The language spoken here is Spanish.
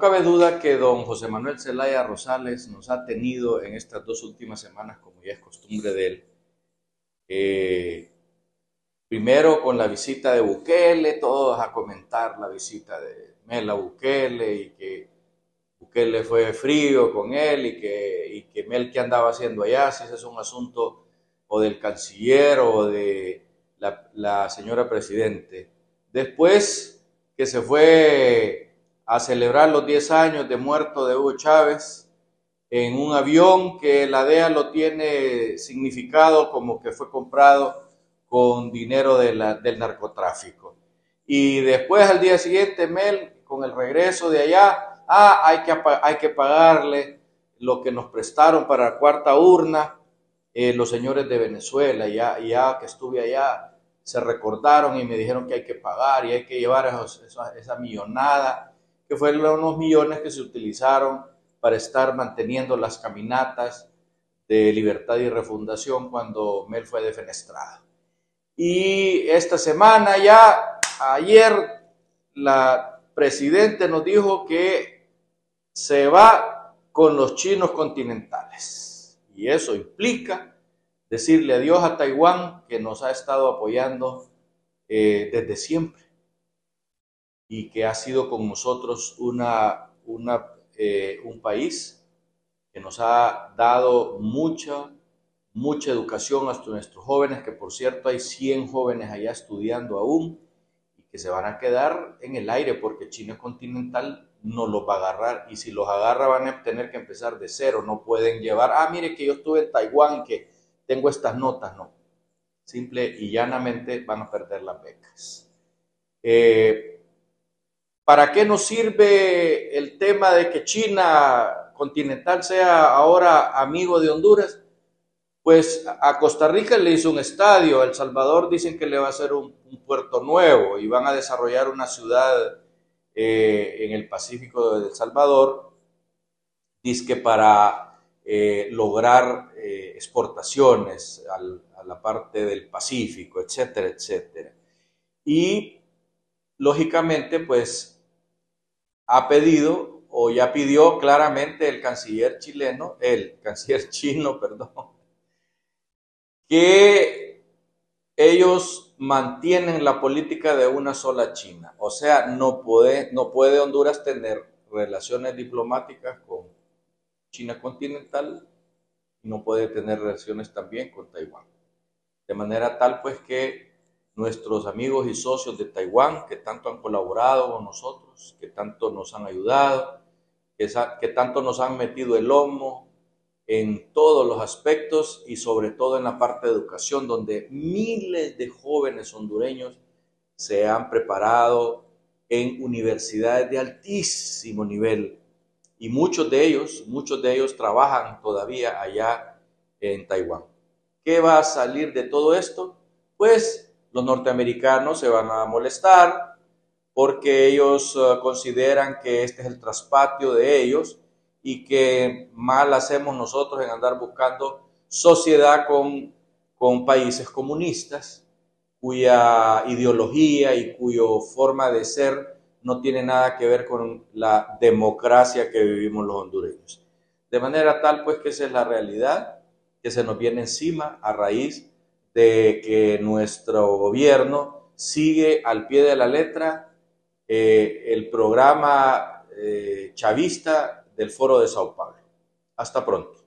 cabe duda que don José Manuel Zelaya Rosales nos ha tenido en estas dos últimas semanas, como ya es costumbre de él, eh, primero con la visita de Bukele, todos a comentar la visita de Mela Bukele y que Bukele fue frío con él y que, y que Mel que andaba haciendo allá, si ese es un asunto o del canciller o de la, la señora presidente. Después que se fue a celebrar los 10 años de muerto de Hugo Chávez en un avión que la DEA lo tiene significado como que fue comprado con dinero de del narcotráfico. Y después al día siguiente, Mel, con el regreso de allá, ah, hay que, hay que pagarle lo que nos prestaron para la cuarta urna eh, los señores de Venezuela, ya, ya que estuve allá, se recordaron y me dijeron que hay que pagar y hay que llevar esa, esa millonada, que fueron unos millones que se utilizaron para estar manteniendo las caminatas de libertad y refundación cuando Mel fue defenestrado. Y esta semana ya, ayer, la presidente nos dijo que se va con los chinos continentales. Y eso implica decirle adiós a Taiwán, que nos ha estado apoyando eh, desde siempre y que ha sido con nosotros una, una, eh, un país que nos ha dado mucha, mucha educación a nuestros jóvenes, que por cierto hay 100 jóvenes allá estudiando aún y que se van a quedar en el aire porque China continental no los va a agarrar y si los agarra van a tener que empezar de cero, no pueden llevar, ah, mire que yo estuve en Taiwán que tengo estas notas, no. Simple y llanamente van a perder las becas. Eh, ¿Para qué nos sirve el tema de que China continental sea ahora amigo de Honduras? Pues a Costa Rica le hizo un estadio, a El Salvador dicen que le va a hacer un, puerto nuevo y van a desarrollar una ciudad eh, en el Pacífico de El Salvador, dice que para eh, lograr eh, exportaciones a la parte del Pacífico, etcétera, etcétera. Y lógicamente, pues ha pedido o ya pidió claramente el canciller chileno, el canciller chino, perdón, que ellos mantienen la política de una sola China. O sea, no puede, no puede Honduras tener relaciones diplomáticas con China continental y no puede tener relaciones también con Taiwán. De manera tal pues que nuestros amigos y socios de Taiwán, que tanto han colaborado con nosotros, que tanto nos han ayudado, que, que tanto nos han metido el lomo, en todos los aspectos y sobre todo en la parte de educación, donde miles de jóvenes hondureños se han preparado en universidades de altísimo nivel y muchos de ellos, muchos de ellos trabajan todavía allá en Taiwán. ¿Qué va a salir de todo esto? Pues los norteamericanos se van a molestar porque ellos eh, consideran que este es el traspatio de ellos y que mal hacemos nosotros en andar buscando sociedad con, con países comunistas cuya ideología y cuya forma de ser no tiene nada que ver con la democracia que vivimos los hondureños. De manera tal pues que esa es la realidad que se nos viene encima a raíz de que nuestro gobierno sigue al pie de la letra eh, el programa eh, chavista del Foro de Sao Paulo. Hasta pronto.